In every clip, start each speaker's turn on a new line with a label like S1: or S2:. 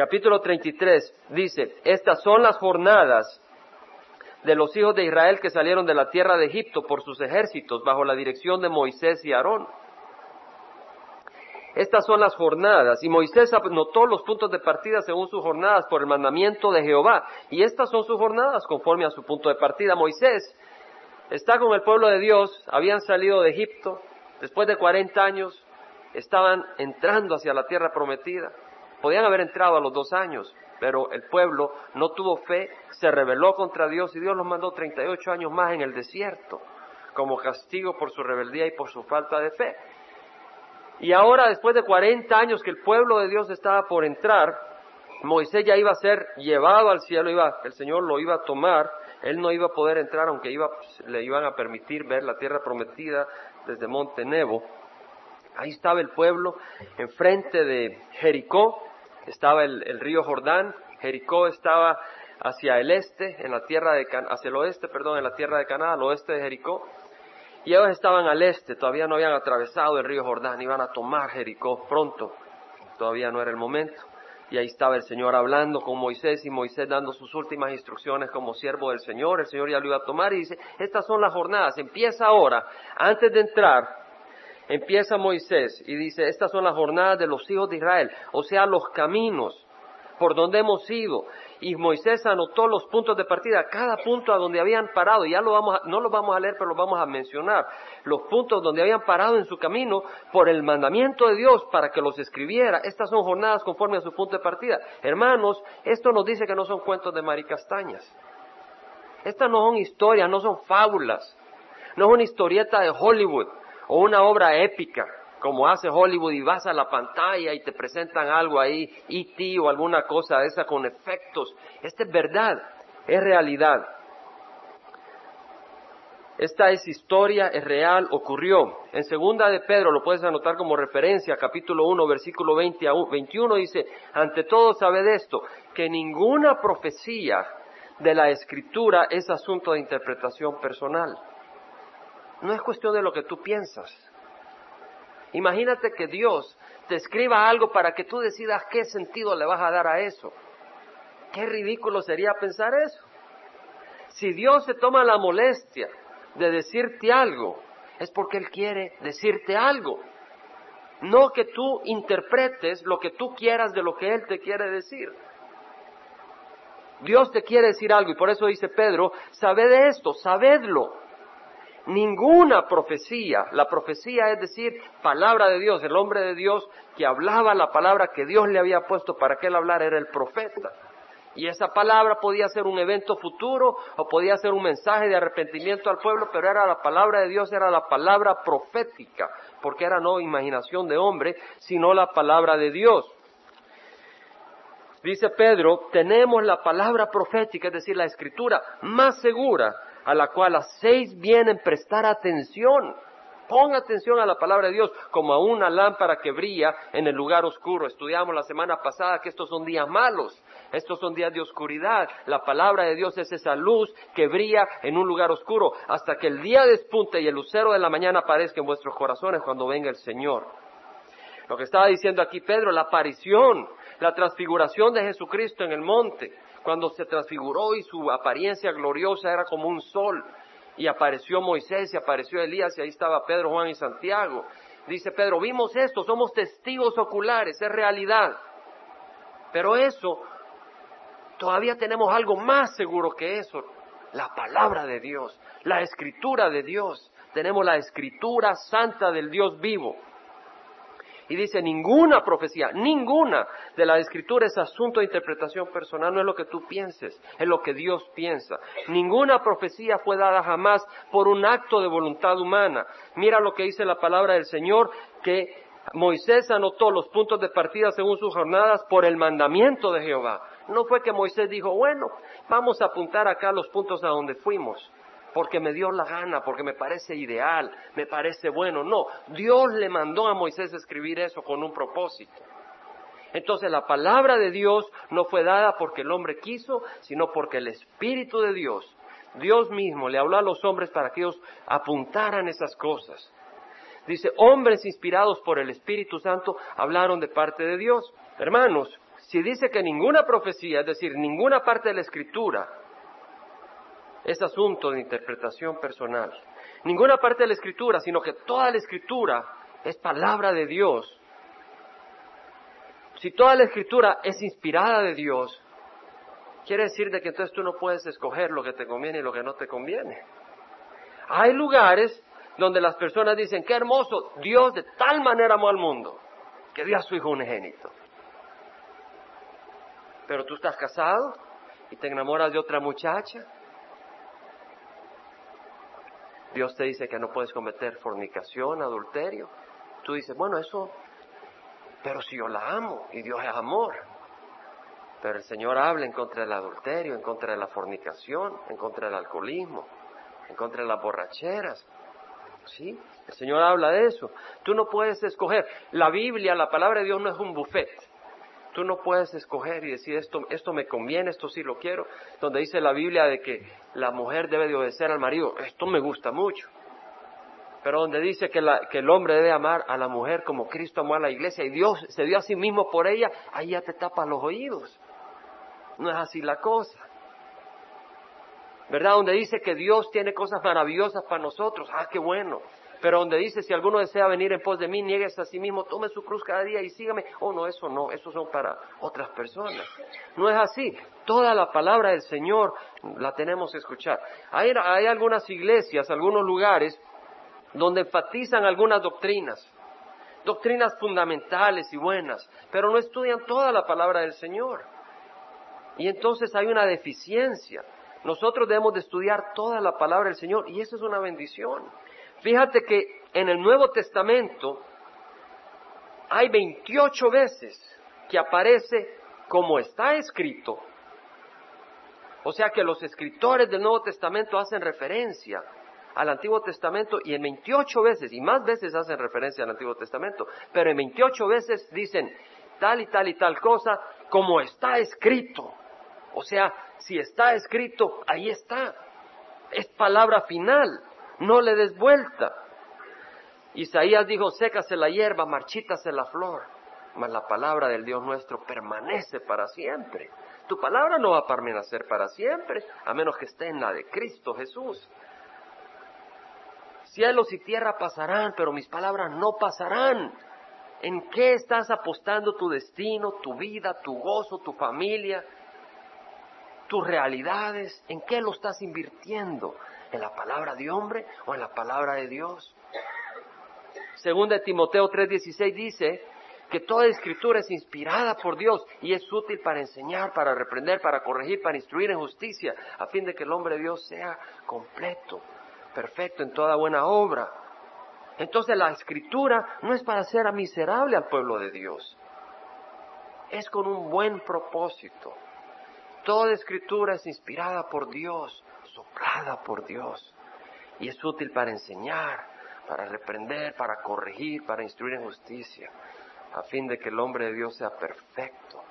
S1: capítulo 33, dice, estas son las jornadas de los hijos de Israel que salieron de la tierra de Egipto por sus ejércitos bajo la dirección de Moisés y Aarón. Estas son las jornadas, y Moisés anotó los puntos de partida según sus jornadas por el mandamiento de Jehová, y estas son sus jornadas conforme a su punto de partida. Moisés está con el pueblo de Dios, habían salido de Egipto, después de 40 años estaban entrando hacia la tierra prometida. Podían haber entrado a los dos años, pero el pueblo no tuvo fe, se rebeló contra Dios y Dios los mandó 38 años más en el desierto como castigo por su rebeldía y por su falta de fe. Y ahora, después de 40 años que el pueblo de Dios estaba por entrar, Moisés ya iba a ser llevado al cielo, iba, el Señor lo iba a tomar, él no iba a poder entrar, aunque iba, le iban a permitir ver la tierra prometida desde Monte Nebo. Ahí estaba el pueblo, enfrente de Jericó, estaba el, río Jordán, Jericó estaba hacia el este, en la tierra de hacia el oeste, perdón, en la tierra de Canaán, al oeste de Jericó, y ellos estaban al este, todavía no habían atravesado el río Jordán, iban a tomar Jericó pronto, todavía no era el momento. Y ahí estaba el Señor hablando con Moisés y Moisés dando sus últimas instrucciones como siervo del Señor. El Señor ya lo iba a tomar y dice, estas son las jornadas, empieza ahora, antes de entrar, empieza Moisés y dice, estas son las jornadas de los hijos de Israel, o sea, los caminos por donde hemos ido. Y Moisés anotó los puntos de partida, cada punto a donde habían parado, ya lo vamos no lo vamos a leer, pero lo vamos a mencionar, los puntos donde habían parado en su camino por el mandamiento de Dios para que los escribiera. Estas son jornadas conforme a su punto de partida. Hermanos, esto nos dice que no son cuentos de maricastañas. Estas no son historias, no son fábulas, no es una historieta de Hollywood o una obra épica como hace Hollywood y vas a la pantalla y te presentan algo ahí, E.T. o alguna cosa de esa con efectos. Esta es verdad, es realidad. Esta es historia, es real, ocurrió. En segunda de Pedro, lo puedes anotar como referencia, capítulo 1, versículo 20 a 21, dice, ante todo sabed esto, que ninguna profecía de la escritura es asunto de interpretación personal. No es cuestión de lo que tú piensas. Imagínate que Dios te escriba algo para que tú decidas qué sentido le vas a dar a eso. Qué ridículo sería pensar eso. Si Dios se toma la molestia de decirte algo, es porque Él quiere decirte algo. No que tú interpretes lo que tú quieras de lo que Él te quiere decir. Dios te quiere decir algo y por eso dice Pedro, sabed esto, sabedlo ninguna profecía. La profecía es decir, palabra de Dios, el hombre de Dios que hablaba la palabra que Dios le había puesto para que él hablara era el profeta. Y esa palabra podía ser un evento futuro o podía ser un mensaje de arrepentimiento al pueblo, pero era la palabra de Dios, era la palabra profética, porque era no imaginación de hombre, sino la palabra de Dios. Dice Pedro, tenemos la palabra profética, es decir, la escritura más segura a la cual hacéis bien en prestar atención. Pon atención a la palabra de Dios como a una lámpara que brilla en el lugar oscuro. Estudiamos la semana pasada que estos son días malos, estos son días de oscuridad. La palabra de Dios es esa luz que brilla en un lugar oscuro hasta que el día despunte y el lucero de la mañana aparezca en vuestros corazones cuando venga el Señor. Lo que estaba diciendo aquí Pedro, la aparición, la transfiguración de Jesucristo en el monte, cuando se transfiguró y su apariencia gloriosa era como un sol, y apareció Moisés y apareció Elías y ahí estaba Pedro, Juan y Santiago. Dice Pedro, vimos esto, somos testigos oculares, es realidad. Pero eso, todavía tenemos algo más seguro que eso, la palabra de Dios, la escritura de Dios. Tenemos la escritura santa del Dios vivo. Y dice, ninguna profecía, ninguna de la escritura es asunto de interpretación personal, no es lo que tú pienses, es lo que Dios piensa. Ninguna profecía fue dada jamás por un acto de voluntad humana. Mira lo que dice la palabra del Señor, que Moisés anotó los puntos de partida según sus jornadas por el mandamiento de Jehová. No fue que Moisés dijo, bueno, vamos a apuntar acá los puntos a donde fuimos porque me dio la gana, porque me parece ideal, me parece bueno. No, Dios le mandó a Moisés escribir eso con un propósito. Entonces la palabra de Dios no fue dada porque el hombre quiso, sino porque el Espíritu de Dios, Dios mismo, le habló a los hombres para que ellos apuntaran esas cosas. Dice, hombres inspirados por el Espíritu Santo hablaron de parte de Dios. Hermanos, Si dice que ninguna profecía, es decir, ninguna parte de la escritura, es asunto de interpretación personal. Ninguna parte de la escritura, sino que toda la escritura es palabra de Dios. Si toda la escritura es inspirada de Dios, quiere decir de que entonces tú no puedes escoger lo que te conviene y lo que no te conviene. Hay lugares donde las personas dicen, qué hermoso, Dios de tal manera amó al mundo, que dio a su Hijo unigénito. Pero tú estás casado y te enamoras de otra muchacha. Dios te dice que no puedes cometer fornicación, adulterio. Tú dices, bueno, eso, pero si yo la amo y Dios es amor. Pero el Señor habla en contra del adulterio, en contra de la fornicación, en contra del alcoholismo, en contra de las borracheras. ¿Sí? El Señor habla de eso. Tú no puedes escoger. La Biblia, la palabra de Dios no es un buffet. Tú no puedes escoger y decir esto, esto me conviene, esto sí lo quiero. Donde dice la Biblia de que la mujer debe de obedecer al marido, esto me gusta mucho. Pero donde dice que, la, que el hombre debe amar a la mujer como Cristo amó a la iglesia y Dios se dio a sí mismo por ella, ahí ya te tapa los oídos. No es así la cosa. ¿verdad? Donde dice que Dios tiene cosas maravillosas para nosotros, ah, qué bueno. Pero donde dice, si alguno desea venir en pos de mí, niegues a sí mismo, tome su cruz cada día y sígame. Oh, no, eso no, eso son para otras personas. No es así. Toda la palabra del Señor la tenemos que escuchar. Hay, hay algunas iglesias, algunos lugares, donde enfatizan algunas doctrinas, doctrinas fundamentales y buenas, pero no estudian toda la palabra del Señor. Y entonces hay una deficiencia. Nosotros debemos de estudiar toda la palabra del Señor y eso es una bendición. Fíjate que en el Nuevo Testamento hay 28 veces que aparece como está escrito. O sea que los escritores del Nuevo Testamento hacen referencia al Antiguo Testamento y en 28 veces, y más veces hacen referencia al Antiguo Testamento, pero en 28 veces dicen tal y tal y tal cosa como está escrito. O sea, si está escrito, ahí está. Es palabra final, no le des vuelta. Isaías dijo, sécase la hierba, marchítase la flor, mas la palabra del Dios nuestro permanece para siempre. Tu palabra no va a permanecer para siempre, a menos que esté en la de Cristo Jesús. Cielos y tierra pasarán, pero mis palabras no pasarán. ¿En qué estás apostando tu destino, tu vida, tu gozo, tu familia? tus realidades, ¿en qué lo estás invirtiendo? ¿En la palabra de hombre o en la palabra de Dios? Según de Timoteo 3:16 dice que toda escritura es inspirada por Dios y es útil para enseñar, para reprender, para corregir, para instruir en justicia, a fin de que el hombre de Dios sea completo, perfecto en toda buena obra. Entonces la escritura no es para hacer a miserable al pueblo de Dios, es con un buen propósito. Toda escritura es inspirada por Dios, soplada por Dios, y es útil para enseñar, para reprender, para corregir, para instruir en justicia, a fin de que el hombre de Dios sea perfecto,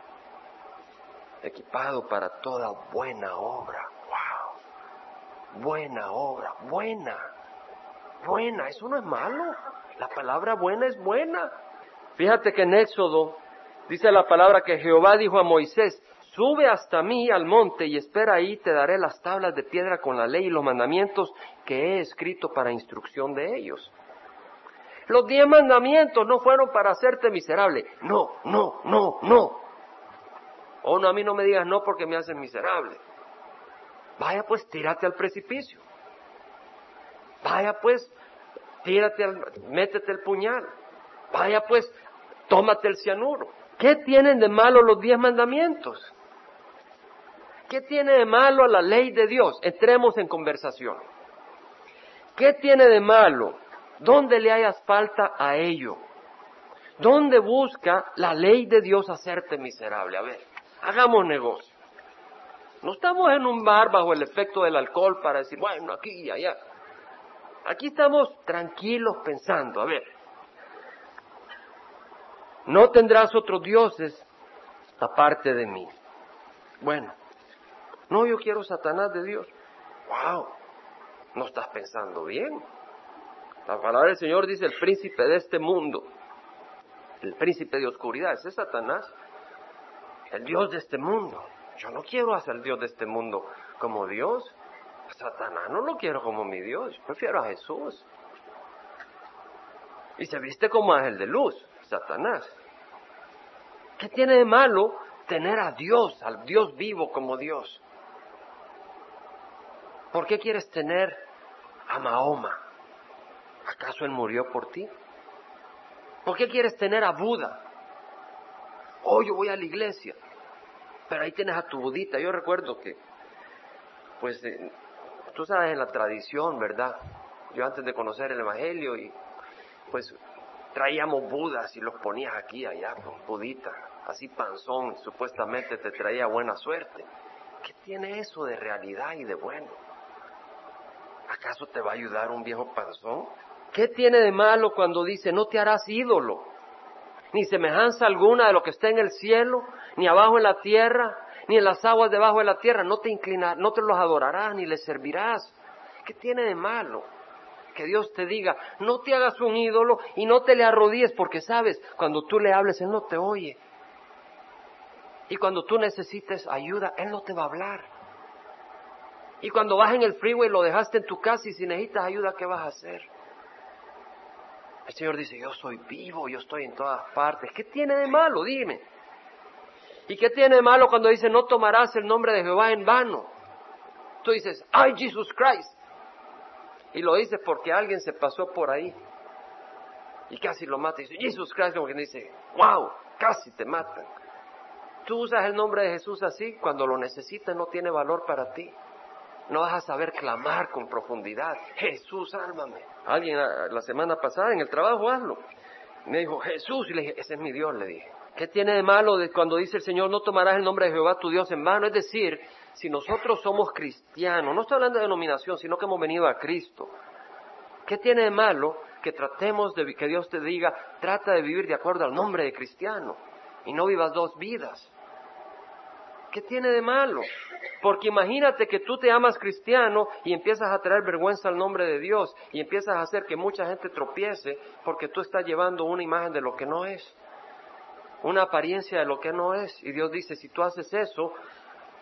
S1: equipado para toda buena obra. ¡Wow! Buena obra, buena, buena, eso no es malo. La palabra buena es buena. Fíjate que en Éxodo dice la palabra que Jehová dijo a Moisés, Sube hasta mí al monte y espera ahí, te daré las tablas de piedra con la ley y los mandamientos que he escrito para instrucción de ellos. Los diez mandamientos no fueron para hacerte miserable. No, no, no, no. O oh, no, a mí no me digas no porque me haces miserable. Vaya pues, tírate al precipicio. Vaya pues, tírate al, métete el puñal. Vaya pues, tómate el cianuro. ¿Qué tienen de malo los diez mandamientos? ¿Qué tiene de malo a la ley de Dios? Entremos en conversación. ¿Qué tiene de malo? ¿Dónde le hayas falta a ello? ¿Dónde busca la ley de Dios hacerte miserable? A ver, hagamos negocio. No estamos en un bar bajo el efecto del alcohol para decir, bueno, aquí y allá. Aquí estamos tranquilos pensando, a ver, no tendrás otros dioses aparte de mí. Bueno, no, yo quiero Satanás de Dios. ¡Wow! No estás pensando bien. La palabra del Señor dice el príncipe de este mundo, el príncipe de oscuridad, ese es Satanás. el Dios de este mundo. Yo no quiero hacer el Dios de este mundo como Dios. Satanás no lo quiero como mi Dios, prefiero a Jesús. Y se viste como ángel de luz, Satanás. ¿Qué tiene de malo tener a Dios, al Dios vivo como Dios? ¿Por qué quieres tener a Mahoma? ¿Acaso él murió por ti? ¿Por qué quieres tener a Buda? Oh, yo voy a la iglesia, pero ahí tienes a tu budita. Yo recuerdo que, pues, eh, tú sabes en la tradición, ¿verdad? Yo antes de conocer el Evangelio y pues traíamos budas y los ponías aquí, allá, con budita, así panzón, supuestamente te traía buena suerte. ¿Qué tiene eso de realidad y de bueno? ¿Acaso te va a ayudar un viejo panzón? ¿Qué tiene de malo cuando dice no te harás ídolo? Ni semejanza alguna de lo que está en el cielo, ni abajo en la tierra, ni en las aguas debajo de la tierra, no te inclinarás, no te los adorarás, ni les servirás. ¿Qué tiene de malo? Que Dios te diga, no te hagas un ídolo y no te le arrodilles, porque sabes, cuando tú le hables, Él no te oye. Y cuando tú necesites ayuda, Él no te va a hablar. Y cuando vas en el freeway, lo dejaste en tu casa y si necesitas ayuda, ¿qué vas a hacer? El Señor dice, yo soy vivo, yo estoy en todas partes. ¿Qué tiene de malo? Dime. ¿Y qué tiene de malo cuando dice, no tomarás el nombre de Jehová en vano? Tú dices, ay, Jesus Christ. Y lo dices porque alguien se pasó por ahí y casi lo mata. Y dice, Jesus Christ, como quien dice, wow, casi te matan. Tú usas el nombre de Jesús así, cuando lo necesitas no tiene valor para ti. No vas a saber clamar con profundidad. Jesús, sálvame. Alguien la, semana pasada en el trabajo, hazlo. Me dijo, Jesús, y le dije, ese es mi Dios, le dije. ¿Qué tiene de malo cuando dice el Señor, no tomarás el nombre de Jehová tu Dios en vano? Es decir, si nosotros somos cristianos, no estoy hablando de denominación, sino que hemos venido a Cristo. ¿Qué tiene de malo que tratemos de que Dios te diga, trata de vivir de acuerdo al nombre de cristiano y no vivas dos vidas? ¿Qué tiene de malo? Porque imagínate que tú te amas cristiano y empiezas a traer vergüenza al nombre de Dios y empiezas a hacer que mucha gente tropiece porque tú estás llevando una imagen de lo que no es, una apariencia de lo que no es. Y Dios dice, si tú haces eso,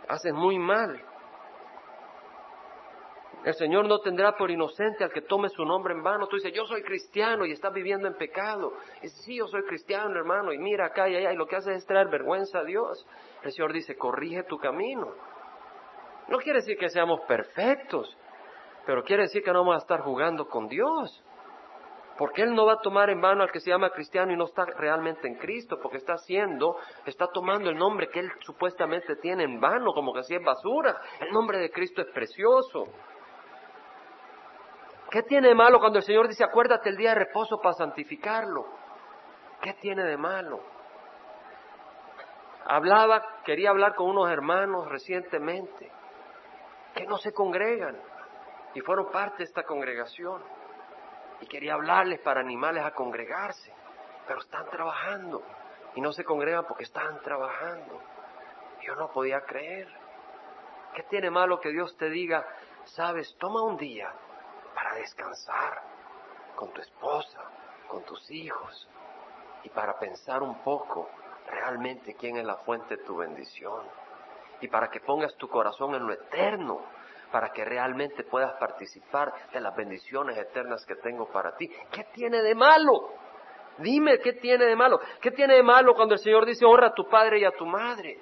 S1: haces muy mal. El Señor no tendrá por inocente al que tome su nombre en vano. Tú dices, yo soy cristiano y estás viviendo en pecado. Y sí, yo soy cristiano, hermano, y mira acá y allá, y lo que hace es traer vergüenza a Dios. El Señor dice, corrige tu camino. No quiere decir que seamos perfectos, pero quiere decir que no vamos a estar jugando con Dios. Porque Él no va a tomar en vano al que se llama cristiano y no está realmente en Cristo, porque está haciendo, está tomando el nombre que Él supuestamente tiene en vano, como que si es basura. El nombre de Cristo es precioso. ¿Qué tiene de malo cuando el Señor dice, acuérdate el día de reposo para santificarlo? ¿Qué tiene de malo? Hablaba, quería hablar con unos hermanos recientemente que no se congregan y fueron parte de esta congregación. Y quería hablarles para animarles a congregarse, pero están trabajando y no se congregan porque están trabajando. Yo no podía creer. ¿Qué tiene malo que Dios te diga, sabes, toma un día para descansar con tu esposa, con tus hijos y para pensar un poco realmente quién es la fuente de tu bendición? Y para que pongas tu corazón en lo eterno para que realmente puedas participar de las bendiciones eternas que tengo para ti. ¿Qué tiene de malo? Dime, ¿qué tiene de malo? ¿Qué tiene de malo cuando el Señor dice honra a tu padre y a tu madre?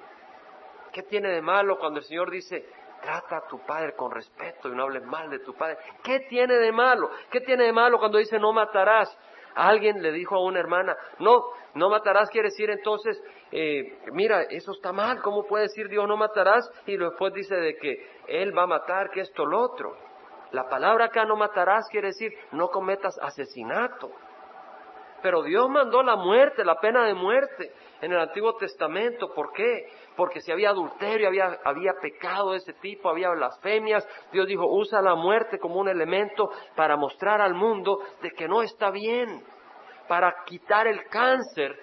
S1: ¿Qué tiene de malo cuando el Señor dice trata a tu padre con respeto y no hables mal de tu padre? ¿Qué tiene de malo? ¿Qué tiene de malo cuando dice no matarás? Alguien le dijo a una hermana, no, no matarás quiere decir entonces, eh, mira, eso está mal, ¿cómo puede decir Dios no matarás? Y después dice de que Él va a matar, que esto, lo otro. La palabra acá no matarás quiere decir no cometas asesinato. Pero Dios mandó la muerte, la pena de muerte en el Antiguo Testamento. ¿Por qué? Porque si había adulterio, había, había pecado de ese tipo, había blasfemias, Dios dijo, usa la muerte como un elemento para mostrar al mundo de que no está bien, para quitar el cáncer.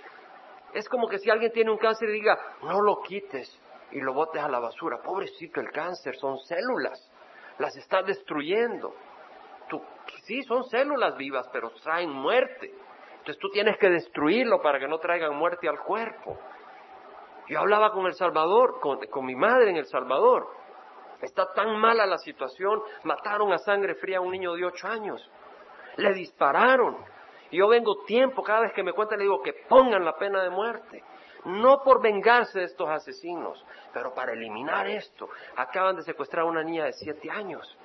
S1: Es como que si alguien tiene un cáncer y diga, no lo quites y lo botes a la basura. Pobrecito el cáncer, son células, las estás destruyendo. Tú, sí, son células vivas, pero traen muerte. Entonces tú tienes que destruirlo para que no traigan muerte al cuerpo. Yo hablaba con El Salvador, con, mi madre en El Salvador. Está tan mala la situación, mataron a sangre fría a un niño de ocho años. Le dispararon. Yo vengo tiempo, cada vez que me cuentan, le digo que pongan la pena de muerte. No por vengarse de estos asesinos, pero para eliminar esto. Acaban de secuestrar a una niña de siete años.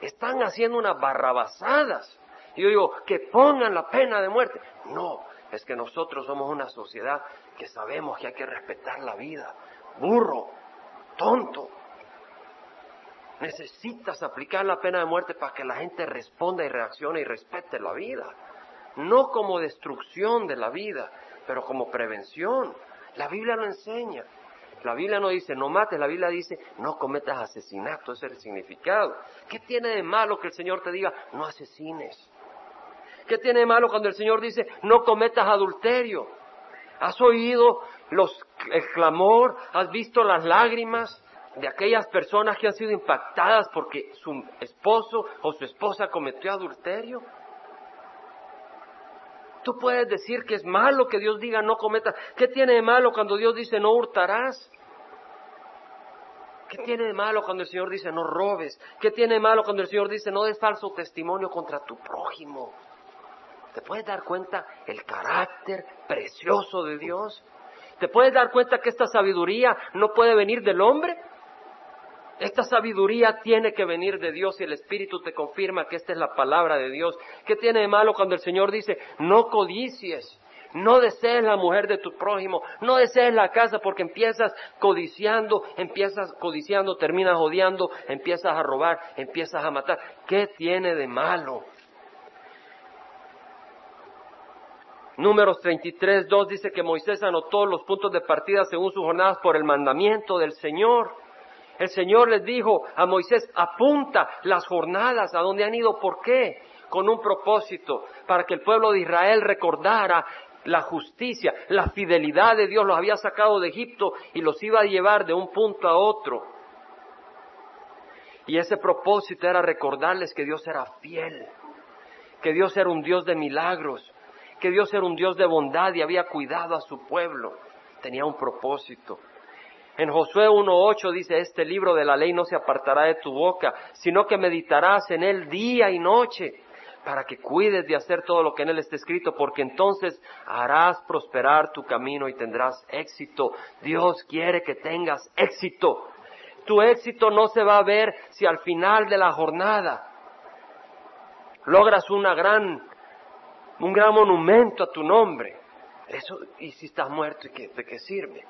S1: Están haciendo unas barrabasadas. Y yo digo, que pongan la pena de muerte. No, es que nosotros somos una sociedad que sabemos que hay que respetar la vida. Burro, tonto. Necesitas aplicar la pena de muerte para que la gente responda y reaccione y respete la vida. No como destrucción de la vida, pero como prevención. La Biblia lo enseña. La Biblia no dice no mates, la Biblia dice no cometas asesinato, ese es el significado. ¿Qué tiene de malo que el Señor te diga no asesines? ¿Qué tiene de malo cuando el Señor dice no cometas adulterio? ¿Has oído los, el clamor? ¿Has visto las lágrimas de aquellas personas que han sido impactadas porque su esposo o su esposa cometió adulterio? Tú puedes decir que es malo que Dios diga no cometas. ¿Qué tiene de malo cuando Dios dice no hurtarás? ¿Qué tiene de malo cuando el Señor dice no robes? ¿Qué tiene de malo cuando el Señor dice no des falso testimonio contra tu prójimo? ¿Te puedes dar cuenta el carácter precioso de Dios? ¿Te puedes dar cuenta que esta sabiduría no puede venir del hombre? Esta sabiduría tiene que venir de Dios y el Espíritu te confirma que esta es la palabra de Dios. ¿Qué tiene de malo cuando el Señor dice, no codicies, no desees la mujer de tu prójimo, no desees la casa porque empiezas codiciando, empiezas codiciando, terminas odiando, empiezas a robar, empiezas a matar? ¿Qué tiene de malo? Números 33, 2 dice que Moisés anotó los puntos de partida según sus jornadas por el mandamiento del Señor. El Señor les dijo a Moisés, apunta las jornadas a donde han ido. ¿Por qué? Con un propósito, para que el pueblo de Israel recordara la justicia, la fidelidad de Dios. Los había sacado de Egipto y los iba a llevar de un punto a otro. Y ese propósito era recordarles que Dios era fiel, que Dios era un Dios de milagros, que Dios era un Dios de bondad y había cuidado a su pueblo. Tenía un propósito. En Josué 1.8 dice, este libro de la ley no se apartará de tu boca, sino que meditarás en él día y noche, para que cuides de hacer todo lo que en él está escrito, porque entonces harás prosperar tu camino y tendrás éxito. Dios quiere que tengas éxito. Tu éxito no se va a ver si al final de la jornada logras una gran, un gran monumento a tu nombre. Eso, y si estás muerto, ¿de qué sirve?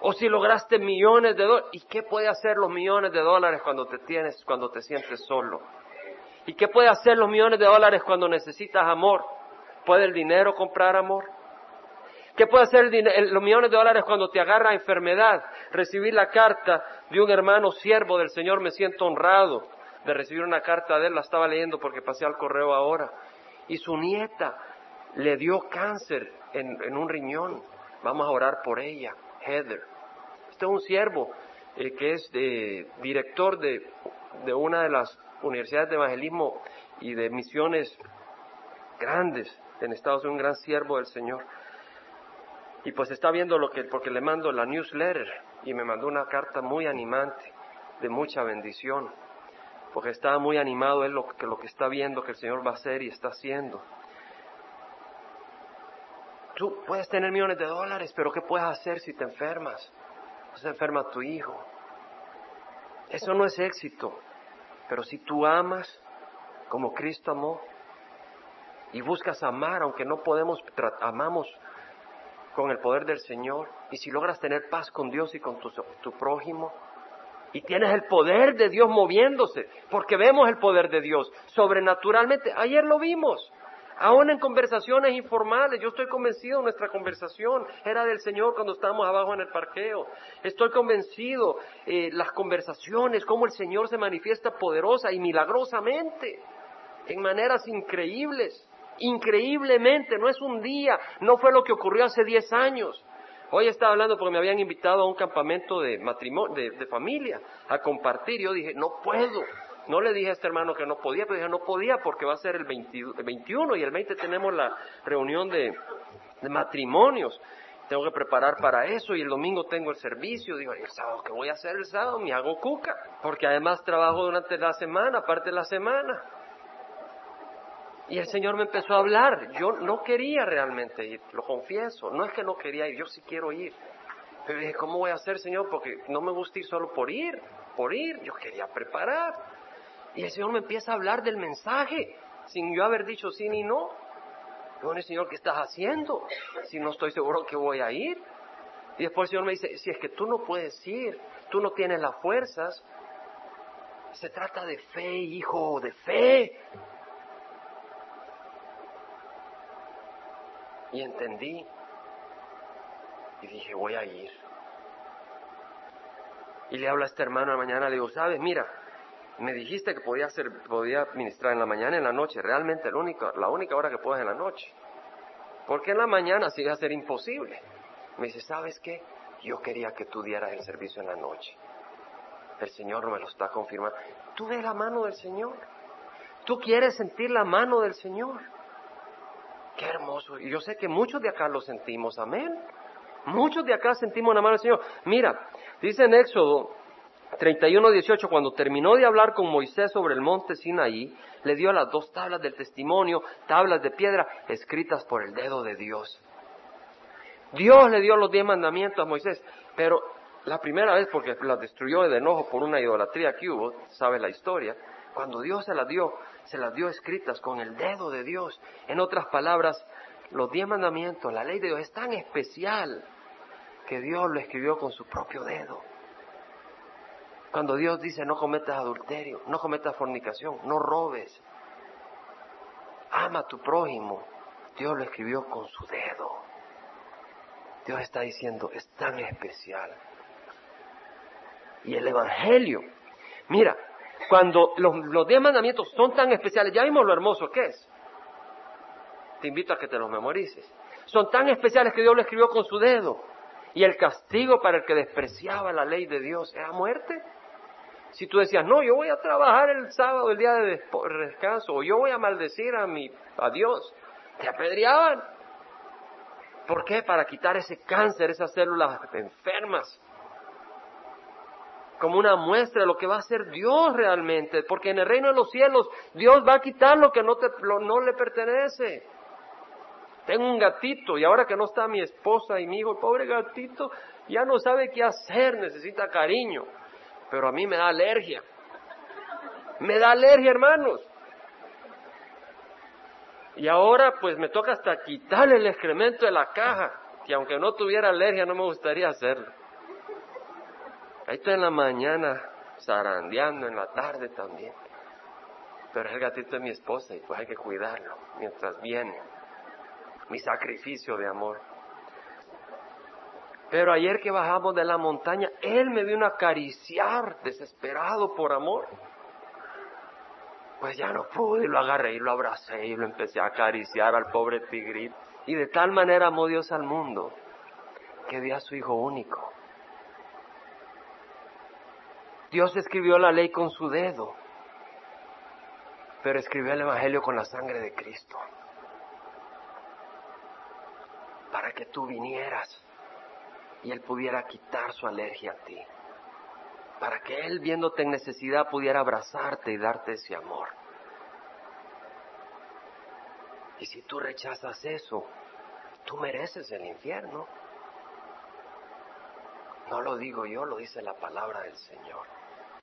S1: O si lograste millones de dólares. ¿Y qué puede hacer los millones de dólares cuando te tienes, cuando te sientes solo? ¿Y qué puede hacer los millones de dólares cuando necesitas amor? ¿Puede el dinero comprar amor? ¿Qué puede hacer los millones de dólares cuando te agarra enfermedad? Recibir la carta de un hermano siervo del Señor, me siento honrado de recibir una carta de él, la estaba leyendo porque pasé al correo ahora. Y su nieta le dio cáncer en un riñón. Vamos a orar por ella. Heather. Este es un siervo eh, que es eh, director de, de una de las universidades de evangelismo y de misiones grandes en Estados Unidos, un gran siervo del Señor. Y pues está viendo lo que, porque le mando la newsletter y me mandó una carta muy animante, de mucha bendición, porque estaba muy animado él lo que, lo que está viendo que el Señor va a hacer y está haciendo. Tú puedes tener millones de dólares, pero ¿qué puedes hacer si te enfermas? Se enferma tu hijo. Eso no es éxito. Pero si tú amas como Cristo amó y buscas amar, aunque no podemos, amamos con el poder del Señor, y si logras tener paz con Dios y con tu, tu prójimo, y tienes el poder de Dios moviéndose, porque vemos el poder de Dios sobrenaturalmente. Ayer lo vimos. Aún en conversaciones informales, yo estoy convencido, nuestra conversación era del Señor cuando estábamos abajo en el parqueo. Estoy convencido, eh, las conversaciones, cómo el Señor se manifiesta poderosa y milagrosamente, en maneras increíbles, increíblemente, no es un día, no fue lo que ocurrió hace diez años. Hoy estaba hablando porque me habían invitado a un campamento de matrimonio, de, familia, a compartir. Yo dije, no puedo, no le dije a este hermano que no podía, pero dije no podía porque va a ser el, 21 y el 20 tenemos la reunión de, matrimonios. tengo que preparar para eso y el domingo tengo el servicio. Digo, el sábado, ¿qué voy a hacer el sábado? Me hago cuca, porque además trabajo durante la semana, aparte de la semana. Y el Señor me empezó a hablar. Yo no quería realmente ir, lo confieso. No es que no quería ir, yo sí quiero ir. Pero dije, ¿cómo voy a hacer, Señor? Porque no me gusta ir solo por ir, por ir. Yo quería preparar. Y el Señor me empieza a hablar del mensaje, sin yo haber dicho sí ni no. Bueno, Señor, ¿qué estás haciendo? Si no estoy seguro que voy a ir. Y después el Señor me dice, si es que tú no puedes ir, tú no tienes las fuerzas, se trata de fe, hijo, de fe. Y entendí. Y dije, voy a ir. Y le hablo a este hermano la mañana, le digo, sabes, mira, me dijiste que podía, hacer, podía ministrar en la mañana y en la noche. Realmente la única, la única hora que puedo es en la noche. Porque en la mañana va a ser imposible. Me dice, ¿sabes qué? Yo quería que tú dieras el servicio en la noche. El Señor me lo está confirmando. Tú ves la mano del Señor. Tú quieres sentir la mano del Señor. Qué hermoso. Y yo sé que muchos de acá lo sentimos. Amén. Muchos de acá sentimos la mano del Señor. Mira, dice en Éxodo 31, 18, cuando terminó de hablar con Moisés sobre el monte Sinaí, le dio las dos tablas del testimonio, tablas de piedra, escritas por el dedo de Dios. Dios le dio los diez mandamientos a Moisés, pero la primera vez, porque las destruyó de enojo por una idolatría que hubo, sabes la historia, cuando Dios se las dio, se las dio escritas con el dedo de Dios. En otras palabras, los diez mandamientos, la ley de Dios es tan especial que Dios lo escribió con su propio dedo. Cuando Dios dice no cometas adulterio, no cometas fornicación, no robes, ama a tu prójimo, Dios lo escribió con su dedo. Dios está diciendo, es tan especial. Y el Evangelio, mira, cuando los, los diez mandamientos son tan especiales, ya vimos lo hermoso que es. Te invito a que te los memorices. Son tan especiales que Dios lo escribió con su dedo. Y el castigo para el que despreciaba la ley de Dios era muerte. Si tú decías, no, yo voy a trabajar el sábado, el día de descanso, o yo voy a maldecir a, mi, a Dios, te apedreaban. ¿Por qué? Para quitar ese cáncer, esas células enfermas. Como una muestra de lo que va a hacer Dios realmente. Porque en el reino de los cielos Dios va a quitar lo que no, te, no le pertenece. Tengo un gatito y ahora que no está mi esposa y mi hijo, el pobre gatito ya no sabe qué hacer, necesita cariño pero a mí me da alergia. Me da alergia, hermanos. Y ahora pues me toca hasta quitarle el excremento de la caja, que aunque no tuviera alergia no me gustaría hacerlo. Ahí está en la mañana zarandeando, en la tarde también. Pero es el gatito de mi esposa y pues hay que cuidarlo mientras viene mi sacrificio de amor. Pero ayer que bajamos de la montaña, Él me vino a acariciar, desesperado por amor. Pues ya no pude, y lo agarré y lo abracé y lo empecé a acariciar al pobre tigrito. Y de tal manera amó Dios al mundo que dio a su Hijo único. Dios escribió la ley con su dedo, pero escribió el Evangelio con la sangre de Cristo. Para que tú vinieras y Él pudiera quitar su alergia a ti. Para que Él, viéndote en necesidad, pudiera abrazarte y darte ese amor. Y si tú rechazas eso, tú mereces el infierno. No lo digo yo, lo dice la palabra del Señor.